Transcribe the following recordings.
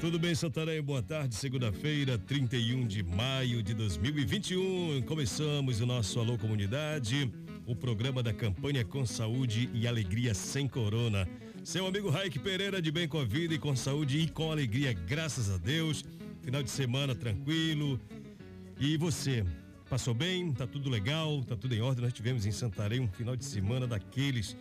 Tudo bem, Santarém? Boa tarde, segunda-feira, 31 de maio de 2021. Começamos o nosso Alô Comunidade o programa da campanha com saúde e alegria sem corona. Seu amigo Raik Pereira de bem com a vida e com saúde e com alegria, graças a Deus. Final de semana tranquilo. E você? Passou bem? Tá tudo legal? Tá tudo em ordem? Nós tivemos em Santarém um final de semana daqueles,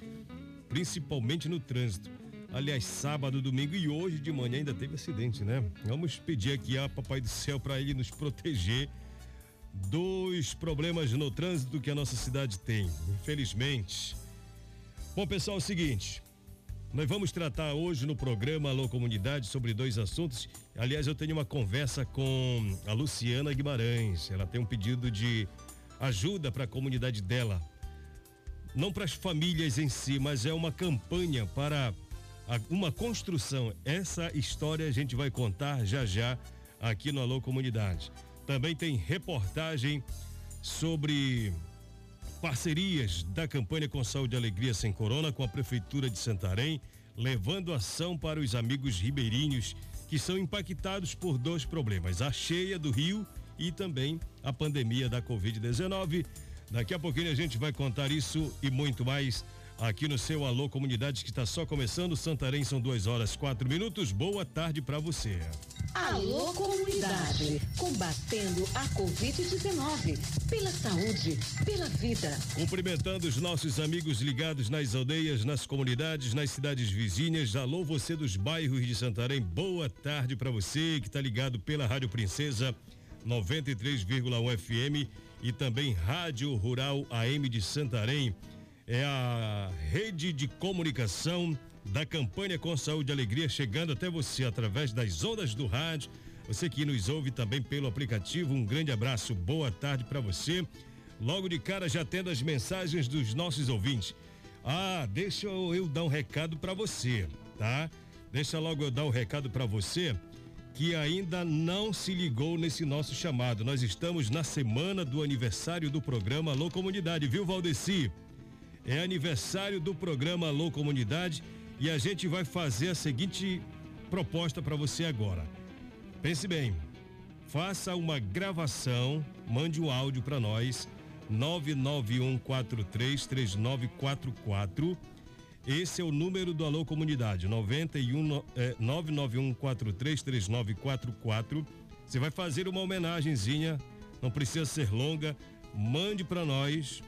principalmente no trânsito. Aliás, sábado, domingo e hoje de manhã ainda teve acidente, né? Vamos pedir aqui a Papai do Céu para ele nos proteger dos problemas no trânsito que a nossa cidade tem, infelizmente. Bom, pessoal, é o seguinte. Nós vamos tratar hoje no programa Alô Comunidade sobre dois assuntos. Aliás, eu tenho uma conversa com a Luciana Guimarães. Ela tem um pedido de ajuda para a comunidade dela. Não para as famílias em si, mas é uma campanha para uma construção. Essa história a gente vai contar já já aqui no Alô Comunidade. Também tem reportagem sobre parcerias da campanha com Saúde e Alegria Sem Corona com a Prefeitura de Santarém, levando ação para os amigos ribeirinhos que são impactados por dois problemas: a cheia do rio e também a pandemia da Covid-19. Daqui a pouquinho a gente vai contar isso e muito mais aqui no seu Alô Comunidade que está só começando. Santarém são duas horas quatro minutos. Boa tarde para você. Alô Comunidade, combatendo a Covid-19, pela saúde, pela vida. Cumprimentando os nossos amigos ligados nas aldeias, nas comunidades, nas cidades vizinhas. Alô você dos bairros de Santarém, boa tarde para você que está ligado pela Rádio Princesa 93,1 FM e também Rádio Rural AM de Santarém. É a rede de comunicação da campanha com saúde e alegria chegando até você através das ondas do rádio. Você que nos ouve também pelo aplicativo, um grande abraço, boa tarde para você. Logo de cara já tendo as mensagens dos nossos ouvintes. Ah, deixa eu, dar um recado para você, tá? Deixa logo eu dar um recado para você que ainda não se ligou nesse nosso chamado. Nós estamos na semana do aniversário do programa Alô Comunidade, viu, Valdeci? É aniversário do programa Alô Comunidade e a gente vai fazer a seguinte proposta para você agora. Pense bem, faça uma gravação, mande um áudio para nós, 991433944. Esse é o número do Alô Comunidade, 91 é, 991433944. Você vai fazer uma homenagenzinha, não precisa ser longa, mande para nós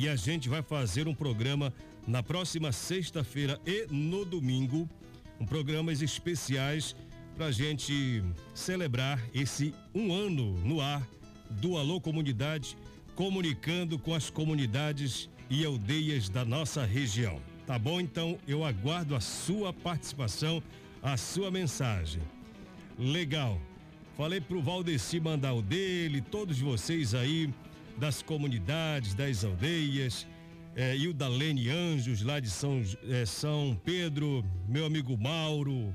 e a gente vai fazer um programa na próxima sexta-feira e no domingo, um programas especiais para gente celebrar esse um ano no ar do Alô Comunidade, comunicando com as comunidades e aldeias da nossa região. Tá bom? Então eu aguardo a sua participação, a sua mensagem. Legal. Falei pro Valdeci mandar o dele, todos vocês aí das comunidades, das aldeias é, e o da Lene Anjos, lá de São, é, São Pedro, meu amigo Mauro,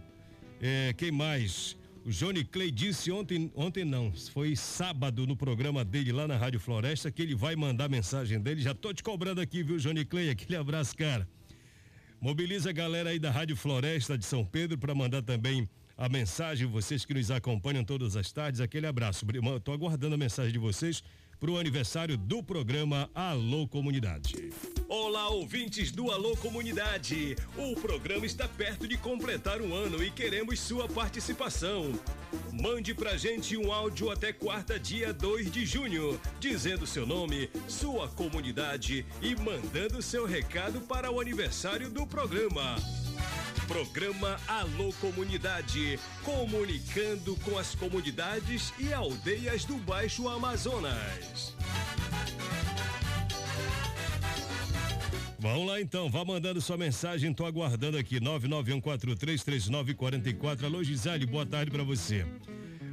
é, quem mais? O Johnny Clay disse ontem, ontem não, foi sábado no programa dele lá na Rádio Floresta que ele vai mandar mensagem dele. Já tô te cobrando aqui, viu, Johnny Clay? Aquele abraço, cara. Mobiliza a galera aí da Rádio Floresta de São Pedro para mandar também a mensagem, vocês que nos acompanham todas as tardes. Aquele abraço. Estou aguardando a mensagem de vocês para o aniversário do programa Alô Comunidade. Olá, ouvintes do Alô Comunidade. O programa está perto de completar um ano e queremos sua participação. Mande pra gente um áudio até quarta, dia 2 de junho, dizendo seu nome, sua comunidade e mandando seu recado para o aniversário do programa. Programa Alô Comunidade, comunicando com as comunidades e aldeias do Baixo Amazonas. Vamos lá então, vá mandando sua mensagem, tô aguardando aqui, 991433944. Alô Gisele, boa tarde para você.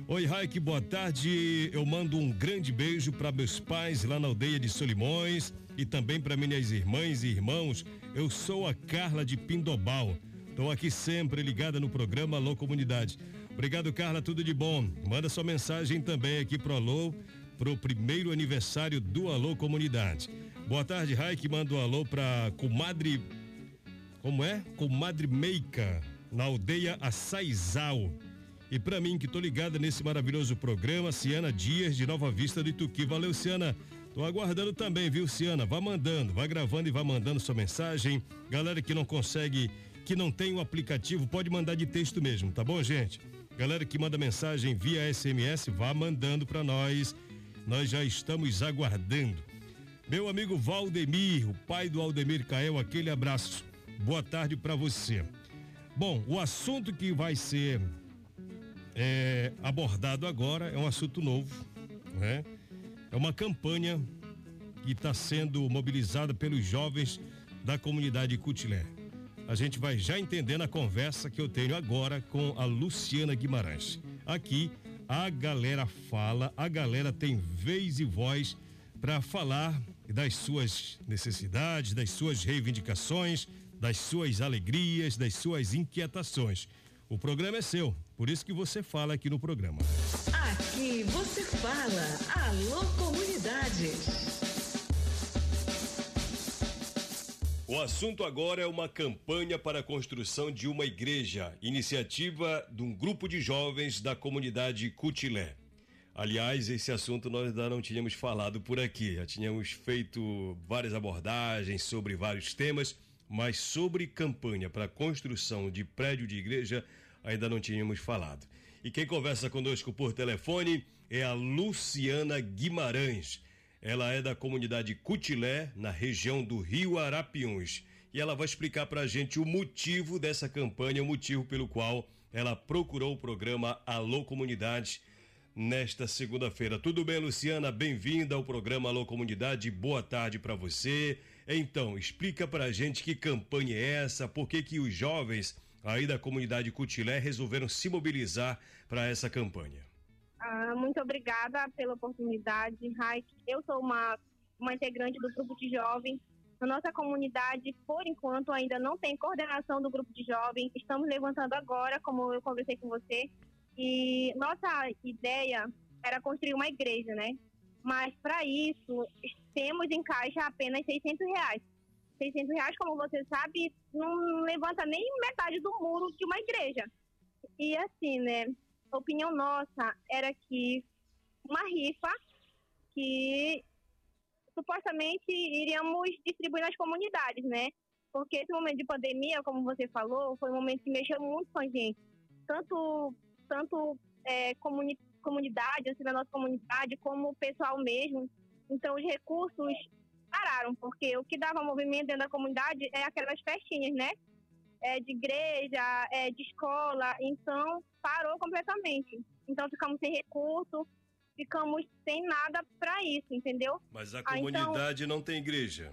Oi, Raik, boa tarde. Eu mando um grande beijo para meus pais lá na aldeia de Solimões e também para minhas irmãs e irmãos. Eu sou a Carla de Pindobal. Estou aqui sempre ligada no programa Alô Comunidade. Obrigado, Carla, tudo de bom. Manda sua mensagem também aqui pro Alô, pro primeiro aniversário do Alô Comunidade. Boa tarde, Raik. Manda um alô pra comadre. Como é? Comadre Meica, na aldeia Açaizal. E para mim, que tô ligada nesse maravilhoso programa, Ciana Dias, de Nova Vista do Ituqui. Valeu, Ciana. Tô aguardando também, viu, Ciana? Vá mandando, vá gravando e vá mandando sua mensagem. Galera que não consegue que não tem o aplicativo, pode mandar de texto mesmo, tá bom, gente? Galera que manda mensagem via SMS, vá mandando para nós. Nós já estamos aguardando. Meu amigo Valdemir, o pai do Aldemir Cael, aquele abraço. Boa tarde para você. Bom, o assunto que vai ser é, abordado agora é um assunto novo, né? É uma campanha que está sendo mobilizada pelos jovens da comunidade Cutilé a gente vai já entendendo a conversa que eu tenho agora com a Luciana Guimarães. Aqui a galera fala, a galera tem vez e voz para falar das suas necessidades, das suas reivindicações, das suas alegrias, das suas inquietações. O programa é seu, por isso que você fala aqui no programa. Aqui você fala, alô comunidade. O assunto agora é uma campanha para a construção de uma igreja, iniciativa de um grupo de jovens da comunidade Cutilé. Aliás, esse assunto nós ainda não tínhamos falado por aqui, já tínhamos feito várias abordagens sobre vários temas, mas sobre campanha para construção de prédio de igreja ainda não tínhamos falado. E quem conversa conosco por telefone é a Luciana Guimarães ela é da comunidade Cutilé, na região do Rio Arapiuns. E ela vai explicar para a gente o motivo dessa campanha, o motivo pelo qual ela procurou o programa Alô Comunidade nesta segunda-feira. Tudo bem, Luciana? Bem-vinda ao programa Alô Comunidade. Boa tarde para você. Então, explica para a gente que campanha é essa, por que que os jovens aí da comunidade Cutilé resolveram se mobilizar para essa campanha. Ah, muito obrigada pela oportunidade, Raik. Eu sou uma, uma integrante do grupo de jovens. Na nossa comunidade, por enquanto, ainda não tem coordenação do grupo de jovens. Estamos levantando agora, como eu conversei com você. E nossa ideia era construir uma igreja, né? Mas para isso, temos em caixa apenas 600 reais. 600 reais, como você sabe, não levanta nem metade do muro de uma igreja. E assim, né? A opinião nossa era que uma rifa que supostamente iríamos distribuir nas comunidades, né? Porque esse momento de pandemia, como você falou, foi um momento que mexeu muito com a gente. Tanto, tanto é, comuni comunidade, assim, da nossa comunidade, como o pessoal mesmo. Então, os recursos pararam, porque o que dava movimento dentro da comunidade é aquelas festinhas, né? É, de igreja, é, de escola, então parou completamente. Então ficamos sem recurso, ficamos sem nada para isso, entendeu? Mas a comunidade ah, então, não tem igreja?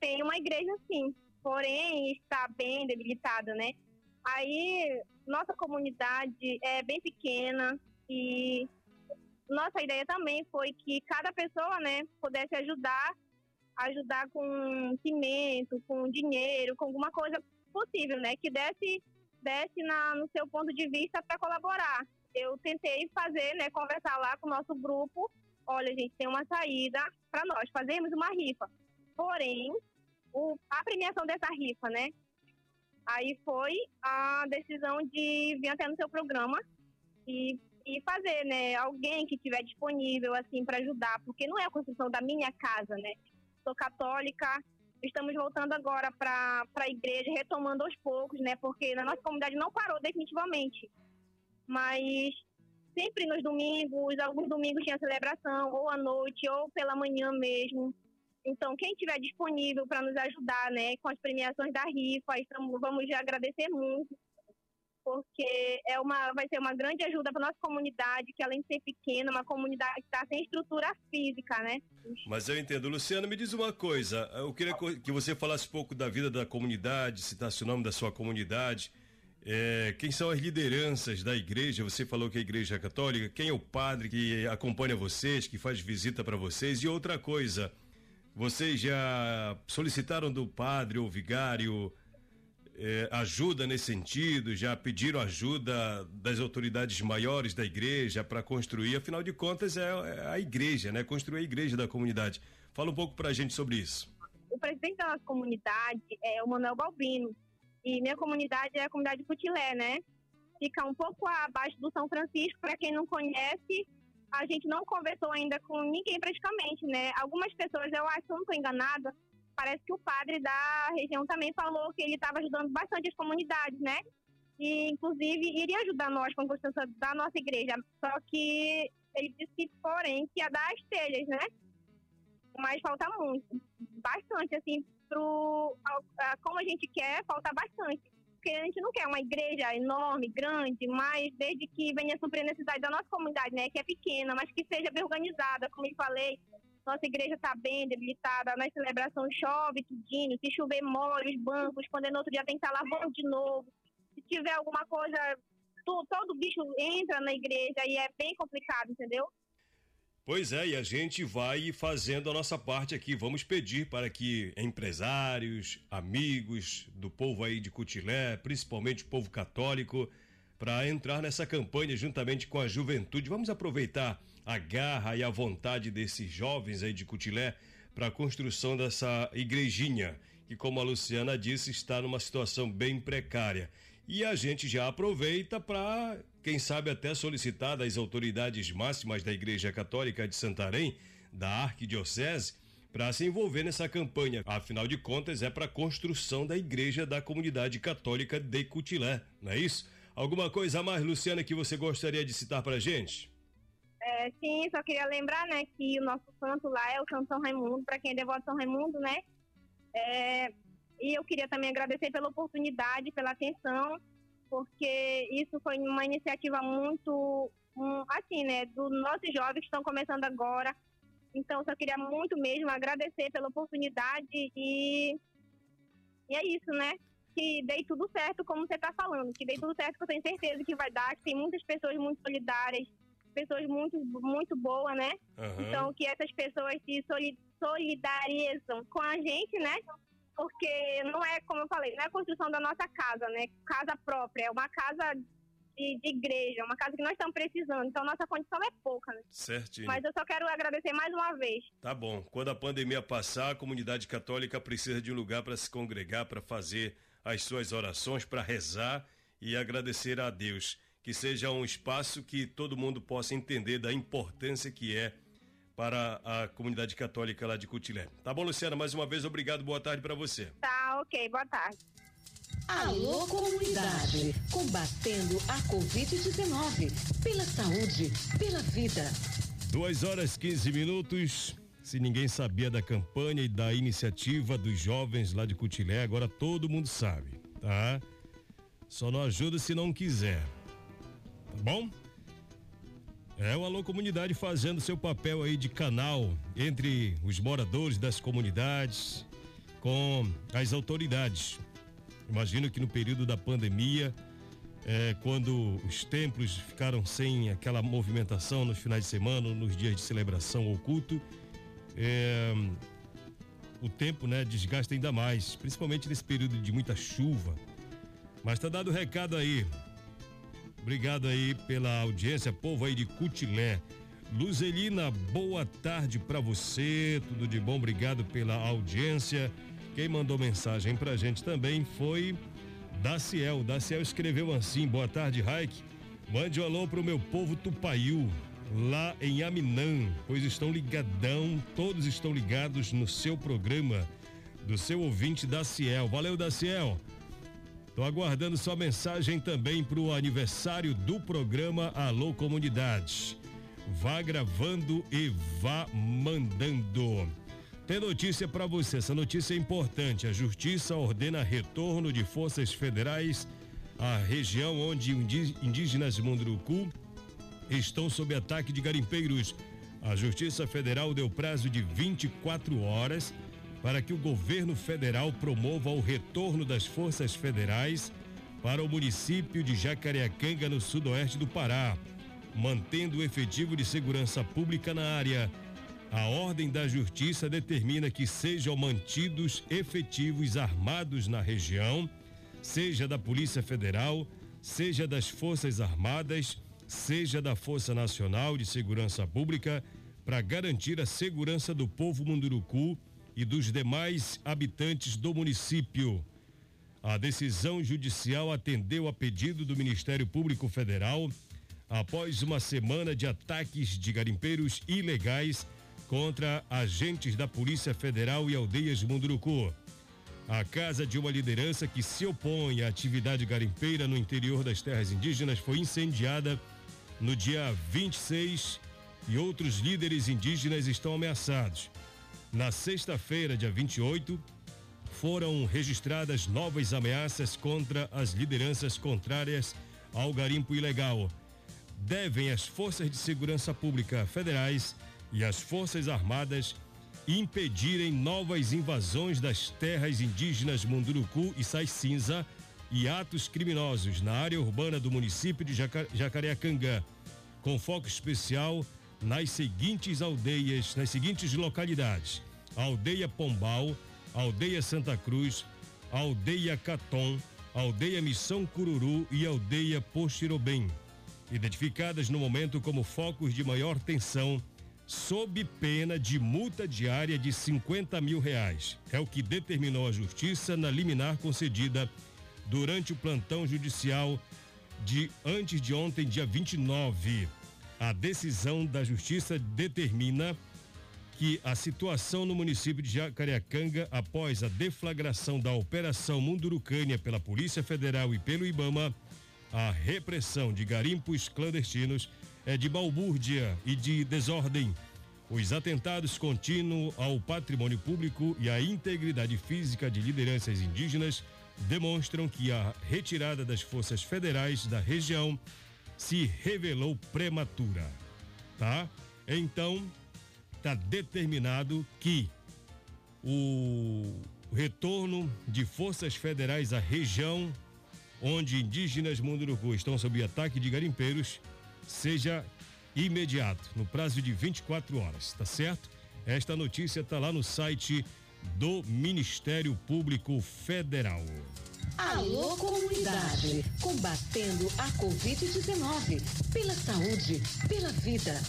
Tem uma igreja sim, porém está bem debilitada, né? Aí nossa comunidade é bem pequena e nossa ideia também foi que cada pessoa, né, pudesse ajudar, ajudar com cimento, com dinheiro, com alguma coisa possível, né? Que desse, desse na, no seu ponto de vista para colaborar. Eu tentei fazer, né? Conversar lá com o nosso grupo. Olha, gente, tem uma saída para nós fazermos uma rifa. Porém, o, a premiação dessa rifa, né? Aí foi a decisão de vir até no seu programa e, e fazer, né? Alguém que estiver disponível, assim, para ajudar, porque não é a construção da minha casa, né? Sou católica, Estamos voltando agora para a igreja, retomando aos poucos, né? Porque na nossa comunidade não parou definitivamente. Mas sempre nos domingos, alguns domingos tinha celebração, ou à noite, ou pela manhã mesmo. Então, quem tiver disponível para nos ajudar, né, com as premiações da rifa, estamos, vamos agradecer muito, porque é uma, vai ser uma grande ajuda para nossa comunidade, que além de ser pequena, uma comunidade que está sem estrutura física, né? Mas eu entendo. Luciana, me diz uma coisa. Eu queria que você falasse um pouco da vida da comunidade, citasse o nome da sua comunidade. É, quem são as lideranças da igreja? Você falou que a igreja é católica. Quem é o padre que acompanha vocês, que faz visita para vocês? E outra coisa, vocês já solicitaram do padre ou vigário é, ajuda nesse sentido? Já pediram ajuda das autoridades maiores da igreja para construir? Afinal de contas, é, é a igreja, né? Construir a igreja da comunidade. Fala um pouco para a gente sobre isso. O presidente da nossa comunidade é o Manuel Balbino. E minha comunidade é a comunidade Putilé, né? Fica um pouco abaixo do São Francisco, para quem não conhece, a gente não conversou ainda com ninguém praticamente, né? Algumas pessoas, eu acho, não estou enganada, parece que o padre da região também falou que ele estava ajudando bastante as comunidades, né? E, inclusive, iria ajudar nós com a construção da nossa igreja. Só que ele disse que, porém, que ia dar as telhas, né? Mas falta muito, bastante, assim, pro, como a gente quer, falta bastante. Porque a gente não quer uma igreja enorme, grande, mas desde que venha suprir a necessidade da nossa comunidade, né? Que é pequena, mas que seja bem organizada, como eu falei. Nossa igreja está bem debilitada, na celebração chove tudinho, se chover molha os bancos, quando é no outro dia tem que estar lavando de novo. Se tiver alguma coisa, todo, todo bicho entra na igreja e é bem complicado, entendeu? Pois é, e a gente vai fazendo a nossa parte aqui. Vamos pedir para que empresários, amigos do povo aí de Cutilé, principalmente o povo católico, para entrar nessa campanha juntamente com a juventude. Vamos aproveitar a garra e a vontade desses jovens aí de Cutilé para a construção dessa igrejinha, que como a Luciana disse, está numa situação bem precária. E a gente já aproveita para quem sabe até solicitar das autoridades máximas da Igreja Católica de Santarém, da Arquidiocese, para se envolver nessa campanha. Afinal de contas, é para a construção da igreja da comunidade católica de Cutilé, não é isso? Alguma coisa a mais, Luciana, que você gostaria de citar para a gente? É, sim, só queria lembrar, né, que o nosso santo lá é o Santo São Raimundo, para quem é devoto São Raimundo, né? É, e eu queria também agradecer pela oportunidade, pela atenção porque isso foi uma iniciativa muito, um, assim, né, dos nossos jovens que estão começando agora. Então, só queria muito mesmo agradecer pela oportunidade e, e é isso, né? Que dei tudo certo, como você está falando, que dei tudo certo, que eu tenho certeza que vai dar, que tem muitas pessoas muito solidárias, pessoas muito, muito boas, né? Uhum. Então, que essas pessoas se solidarizam com a gente, né? porque não é, como eu falei, não é a construção da nossa casa, né? Casa própria, é uma casa de, de, igreja, uma casa que nós estamos precisando. Então, nossa condição é pouca, né? Certinho. Mas eu só quero agradecer mais uma vez. Tá bom. Quando a pandemia passar, a comunidade católica precisa de um lugar para se congregar, para fazer as suas orações, para rezar e agradecer a Deus. Que seja um espaço que todo mundo possa entender da importância que é para a comunidade católica lá de Cutilé. Tá bom, Luciana? Mais uma vez, obrigado. Boa tarde para você. Tá, ok. Boa tarde. Alô, comunidade. Combatendo a Covid-19. Pela saúde, pela vida. Duas horas 15 minutos. Se ninguém sabia da campanha e da iniciativa dos jovens lá de Cutilé, agora todo mundo sabe, tá? Só não ajuda se não quiser. Tá bom? É o Alô Comunidade fazendo seu papel aí de canal entre os moradores das comunidades com as autoridades. Imagino que no período da pandemia, é, quando os templos ficaram sem aquela movimentação nos finais de semana, nos dias de celebração ou culto, é, o tempo, né, desgasta ainda mais, principalmente nesse período de muita chuva. Mas tá dado o recado aí. Obrigado aí pela audiência, povo aí de Cutilé. Luzelina, boa tarde para você, tudo de bom, obrigado pela audiência. Quem mandou mensagem pra gente também foi Daciel. Daciel escreveu assim: Boa tarde, Raik. Mande um alô pro meu povo Tupaiú, lá em Aminã, pois estão ligadão, todos estão ligados no seu programa. do seu ouvinte Daciel. Valeu, Daciel. Tô aguardando sua mensagem também para o aniversário do programa Alô Comunidade. Vá gravando e vá mandando. Tem notícia para você, essa notícia é importante. A Justiça ordena retorno de forças federais à região onde indígenas Munduruku estão sob ataque de garimpeiros. A Justiça Federal deu prazo de 24 horas para que o governo federal promova o retorno das forças federais para o município de Jacareacanga, no sudoeste do Pará, mantendo o efetivo de segurança pública na área. A ordem da justiça determina que sejam mantidos efetivos armados na região, seja da Polícia Federal, seja das Forças Armadas, seja da Força Nacional de Segurança Pública, para garantir a segurança do povo munduruku e dos demais habitantes do município. A decisão judicial atendeu a pedido do Ministério Público Federal após uma semana de ataques de garimpeiros ilegais contra agentes da Polícia Federal e aldeias Munduruku. A casa de uma liderança que se opõe à atividade garimpeira no interior das terras indígenas foi incendiada no dia 26 e outros líderes indígenas estão ameaçados. Na sexta-feira, dia 28, foram registradas novas ameaças contra as lideranças contrárias ao garimpo ilegal. Devem as forças de segurança pública federais e as forças armadas impedirem novas invasões das terras indígenas Munduruku e Sai Cinza e atos criminosos na área urbana do município de Jacareacanga, com foco especial nas seguintes aldeias, nas seguintes localidades: Aldeia Pombal, Aldeia Santa Cruz, Aldeia Caton, Aldeia Missão Cururu e Aldeia Poxirobem, identificadas no momento como focos de maior tensão, sob pena de multa diária de 50 mil reais. É o que determinou a Justiça na liminar concedida durante o plantão judicial de antes de ontem, dia 29. A decisão da Justiça determina que a situação no município de Jacareacanga, após a deflagração da Operação Mundurucânia pela Polícia Federal e pelo IBAMA, a repressão de garimpos clandestinos é de balbúrdia e de desordem. Os atentados contínuos ao patrimônio público e à integridade física de lideranças indígenas demonstram que a retirada das forças federais da região se revelou prematura, tá? Então, está determinado que o retorno de forças federais à região onde indígenas Munduruku estão sob ataque de garimpeiros seja imediato, no prazo de 24 horas, tá certo? Esta notícia está lá no site do Ministério Público Federal. Alô comunidade, combatendo a Covid-19, pela saúde, pela vida.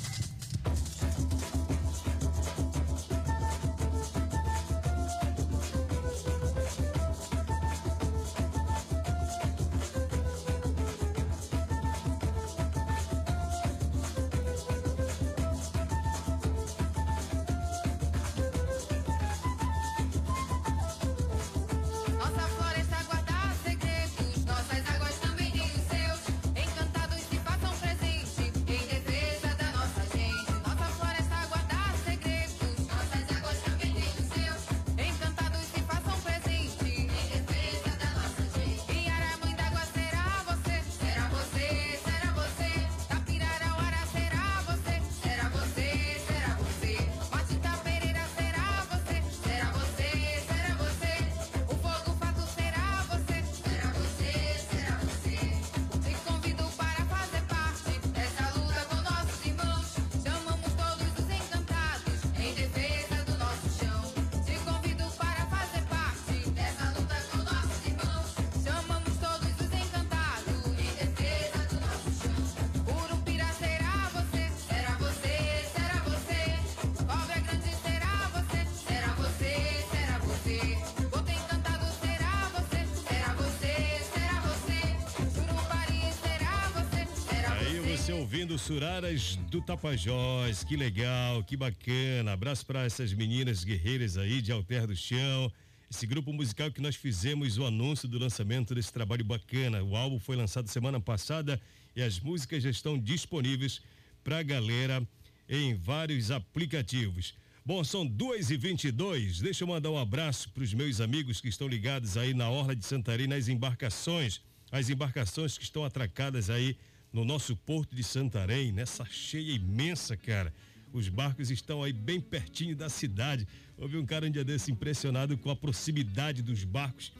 Ouvindo Suraras do Tapajós. Que legal, que bacana. Abraço para essas meninas guerreiras aí de Alter do Chão. esse grupo musical que nós fizemos o anúncio do lançamento desse trabalho bacana. O álbum foi lançado semana passada e as músicas já estão disponíveis para a galera em vários aplicativos. Bom, são 2 e 22 Deixa eu mandar um abraço para os meus amigos que estão ligados aí na Orla de Santarém, nas embarcações. As embarcações que estão atracadas aí no nosso porto de Santarém, nessa cheia imensa, cara. Os barcos estão aí bem pertinho da cidade. Houve um cara um dia desse impressionado com a proximidade dos barcos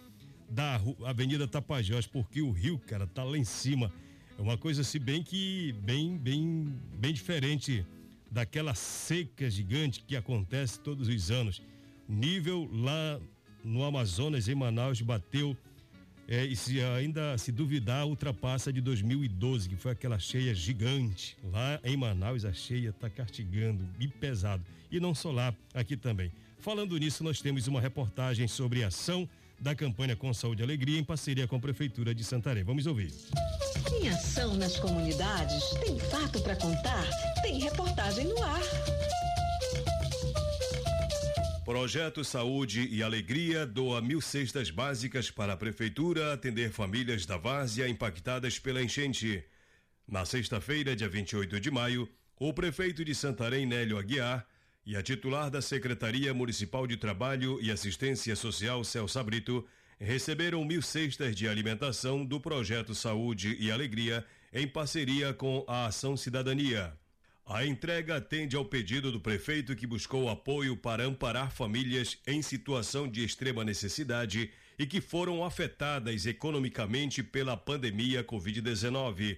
da Avenida Tapajós, porque o rio, cara, tá lá em cima. É uma coisa assim bem que bem bem bem diferente daquela seca gigante que acontece todos os anos. Nível lá no Amazonas em Manaus bateu é, e se ainda se duvidar, ultrapassa de 2012, que foi aquela cheia gigante. Lá em Manaus, a cheia está castigando e pesado. E não só lá, aqui também. Falando nisso, nós temos uma reportagem sobre a ação da campanha Com Saúde e Alegria em parceria com a Prefeitura de Santarém. Vamos ouvir. Em ação nas comunidades, tem fato para contar, tem reportagem no ar. Projeto Saúde e Alegria doa mil cestas básicas para a Prefeitura atender famílias da várzea impactadas pela enchente. Na sexta-feira, dia 28 de maio, o prefeito de Santarém, Nélio Aguiar, e a titular da Secretaria Municipal de Trabalho e Assistência Social, Celso Brito, receberam mil cestas de alimentação do Projeto Saúde e Alegria em parceria com a Ação Cidadania. A entrega atende ao pedido do prefeito que buscou apoio para amparar famílias em situação de extrema necessidade e que foram afetadas economicamente pela pandemia Covid-19.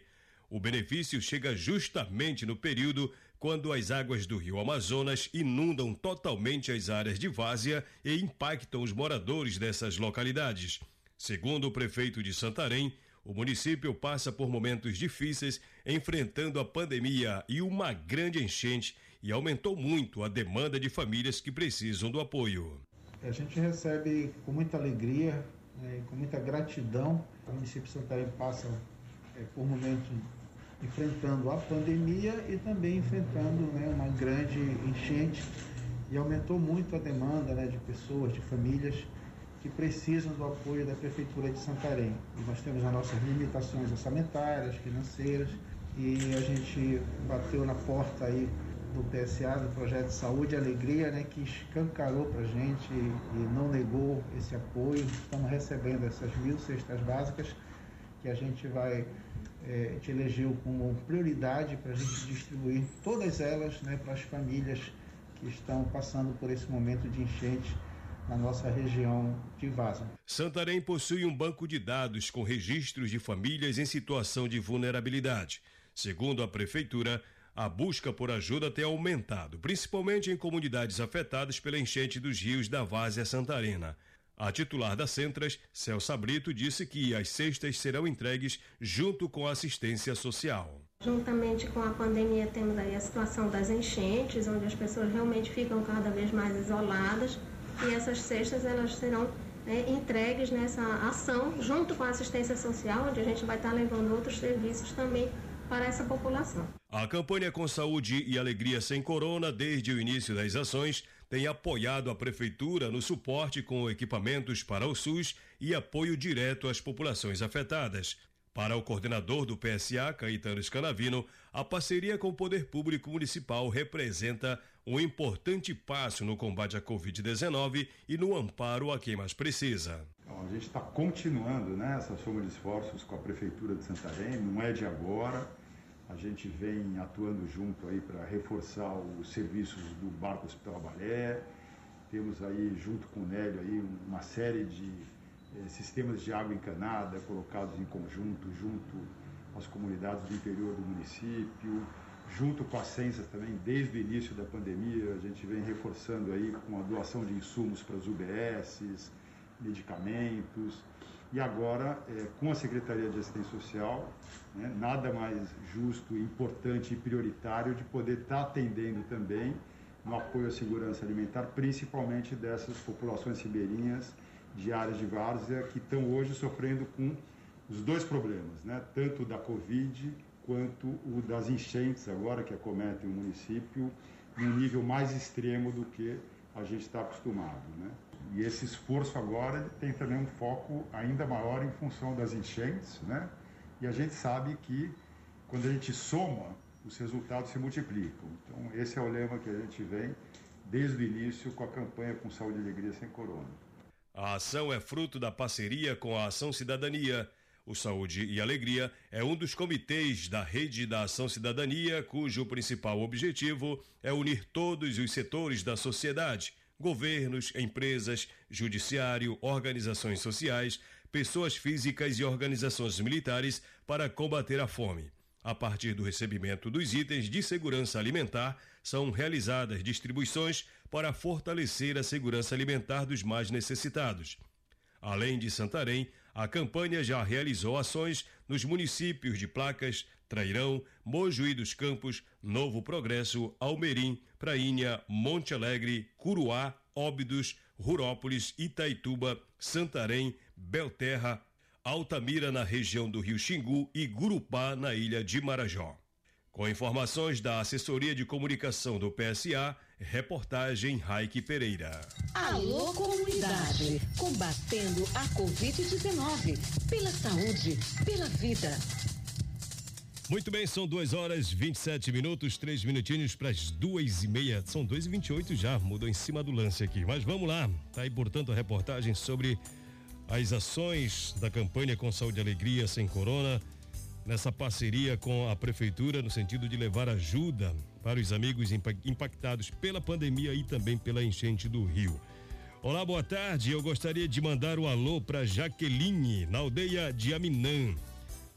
O benefício chega justamente no período quando as águas do rio Amazonas inundam totalmente as áreas de várzea e impactam os moradores dessas localidades. Segundo o prefeito de Santarém, o município passa por momentos difíceis, enfrentando a pandemia e uma grande enchente, e aumentou muito a demanda de famílias que precisam do apoio. A gente recebe com muita alegria, né, com muita gratidão. O município de Santarém passa é, por momentos enfrentando a pandemia e também enfrentando né, uma grande enchente e aumentou muito a demanda né, de pessoas, de famílias que precisam do apoio da Prefeitura de Santarém. E nós temos as nossas limitações orçamentárias, financeiras, e a gente bateu na porta aí do PSA, do Projeto de Saúde e Alegria, né, que escancarou para a gente e não negou esse apoio. Estamos recebendo essas mil cestas básicas que a gente vai, é, te elegeu como prioridade para a gente distribuir todas elas né, para as famílias que estão passando por esse momento de enchente na nossa região de Vaza. Santarém possui um banco de dados com registros de famílias em situação de vulnerabilidade. Segundo a prefeitura, a busca por ajuda tem aumentado, principalmente em comunidades afetadas pela enchente dos rios da Várzea Santarena. A titular da Centras, Celsa Brito, disse que as cestas serão entregues junto com a assistência social. Juntamente com a pandemia, temos aí a situação das enchentes, onde as pessoas realmente ficam cada vez mais isoladas e essas cestas elas serão né, entregues nessa ação junto com a assistência social, onde a gente vai estar levando outros serviços também para essa população. A campanha com saúde e alegria sem corona, desde o início das ações, tem apoiado a prefeitura no suporte com equipamentos para o SUS e apoio direto às populações afetadas. Para o coordenador do PSA, Caetano Scanavino, a parceria com o Poder Público Municipal representa um importante passo no combate à Covid-19 e no amparo a quem mais precisa. Então, a gente está continuando né, essa soma de esforços com a Prefeitura de Santarém, não é de agora. A gente vem atuando junto aí para reforçar os serviços do Barco Hospital Balé. Temos aí, junto com o Nélio, aí, uma série de eh, sistemas de água encanada colocados em conjunto, junto às comunidades do interior do município junto com as ciências também, desde o início da pandemia, a gente vem reforçando aí com a doação de insumos para as UBSs, medicamentos, e agora é, com a Secretaria de Assistência Social, né, nada mais justo, importante e prioritário de poder estar tá atendendo também no apoio à segurança alimentar, principalmente dessas populações ribeirinhas de áreas de várzea que estão hoje sofrendo com os dois problemas, né, tanto da Covid quanto o das enchentes agora que acometem o município num nível mais extremo do que a gente está acostumado. Né? E esse esforço agora tem também um foco ainda maior em função das enchentes, né? E a gente sabe que quando a gente soma, os resultados se multiplicam. Então, esse é o lema que a gente vem desde o início com a campanha Com Saúde e Alegria Sem Corona. A ação é fruto da parceria com a Ação Cidadania. O Saúde e Alegria é um dos comitês da Rede da Ação Cidadania, cujo principal objetivo é unir todos os setores da sociedade governos, empresas, judiciário, organizações sociais, pessoas físicas e organizações militares para combater a fome. A partir do recebimento dos itens de segurança alimentar, são realizadas distribuições para fortalecer a segurança alimentar dos mais necessitados. Além de Santarém, a campanha já realizou ações nos municípios de Placas, Trairão, Mojuí dos Campos, Novo Progresso, Almerim, Prainha, Monte Alegre, Curuá, Óbidos, Rurópolis, Itaituba, Santarém, Belterra, Altamira na região do Rio Xingu e Gurupá na ilha de Marajó. Com informações da Assessoria de Comunicação do PSA, reportagem Raik Pereira. Alô comunidade, combatendo a Covid-19, pela saúde, pela vida. Muito bem, são duas horas 27 minutos, três minutinhos para as duas e meia. São dois e vinte e oito já, mudou em cima do lance aqui. Mas vamos lá, tá aí, portanto, a reportagem sobre as ações da campanha com Saúde e Alegria Sem Corona, nessa parceria com a Prefeitura, no sentido de levar ajuda para os amigos impactados pela pandemia e também pela enchente do Rio. Olá, boa tarde. Eu gostaria de mandar um alô para Jaqueline, na aldeia de Aminã.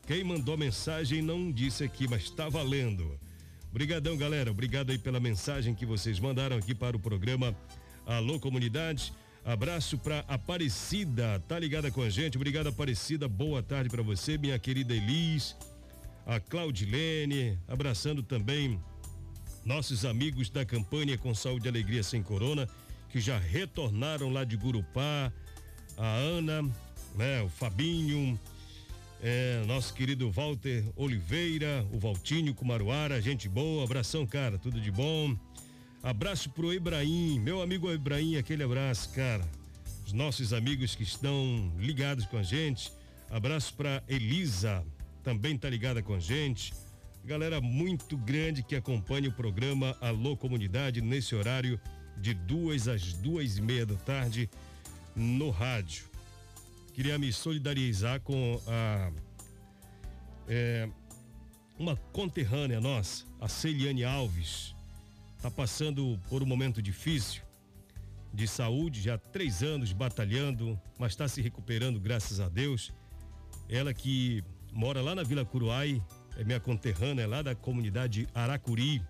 Quem mandou mensagem não disse aqui, mas está valendo. Obrigadão, galera. Obrigado aí pela mensagem que vocês mandaram aqui para o programa Alô Comunidade. Abraço para Aparecida, tá ligada com a gente? Obrigado, Aparecida. Boa tarde para você, minha querida Elis, a Claudilene, abraçando também nossos amigos da campanha com saúde e alegria sem corona, que já retornaram lá de Gurupá, a Ana, né, o Fabinho, é, nosso querido Walter Oliveira, o Valtinho Kumaruara, gente boa, abração, cara, tudo de bom. Abraço pro Ibrahim, meu amigo Ibrahim, aquele abraço, cara. Os nossos amigos que estão ligados com a gente. Abraço para Elisa, também tá ligada com a gente. Galera muito grande que acompanha o programa Alô Comunidade nesse horário de duas às duas e meia da tarde no rádio queria me solidarizar com a é, uma conterrânea nossa, a Celiane Alves, está passando por um momento difícil de saúde, já há três anos batalhando, mas está se recuperando, graças a Deus. Ela que mora lá na Vila Curuai, é minha conterrânea, é lá da comunidade Aracuri.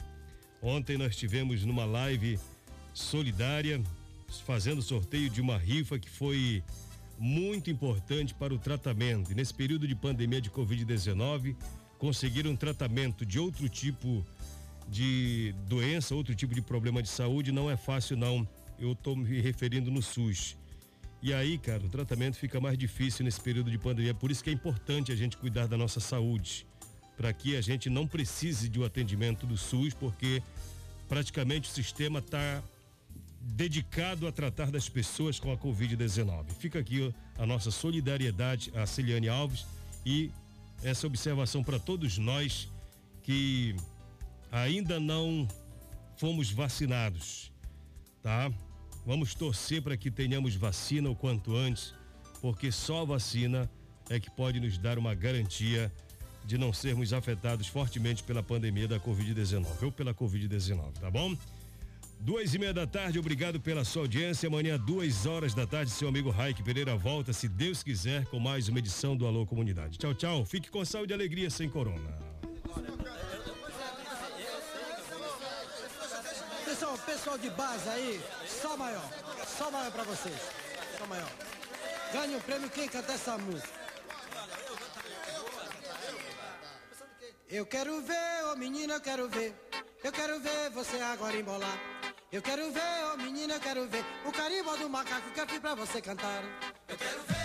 Ontem nós tivemos numa live solidária, fazendo sorteio de uma rifa que foi muito importante para o tratamento. E nesse período de pandemia de Covid-19, conseguir um tratamento de outro tipo de doença, outro tipo de problema de saúde não é fácil não. Eu estou me referindo no SUS. E aí, cara, o tratamento fica mais difícil nesse período de pandemia. Por isso que é importante a gente cuidar da nossa saúde, para que a gente não precise de um atendimento do SUS, porque praticamente o sistema está dedicado a tratar das pessoas com a Covid-19. Fica aqui a nossa solidariedade a Celiane Alves e essa observação para todos nós que ainda não fomos vacinados, tá? Vamos torcer para que tenhamos vacina o quanto antes, porque só a vacina é que pode nos dar uma garantia de não sermos afetados fortemente pela pandemia da Covid-19 ou pela Covid-19, tá bom? Duas e meia da tarde, obrigado pela sua audiência. Amanhã, duas horas da tarde, seu amigo Raik Pereira volta, se Deus quiser, com mais uma edição do Alô Comunidade. Tchau, tchau. Fique com saúde e alegria sem corona. Pessoal, de base aí, só maior. Só maior pra vocês. Só maior. Ganhe o prêmio quem canta essa música. Eu quero ver, ô menina, eu quero ver. Eu quero ver você agora embolar. Eu quero ver, ô menina, eu quero ver o carimbo do macaco que eu fiz pra você cantar. Eu quero ver.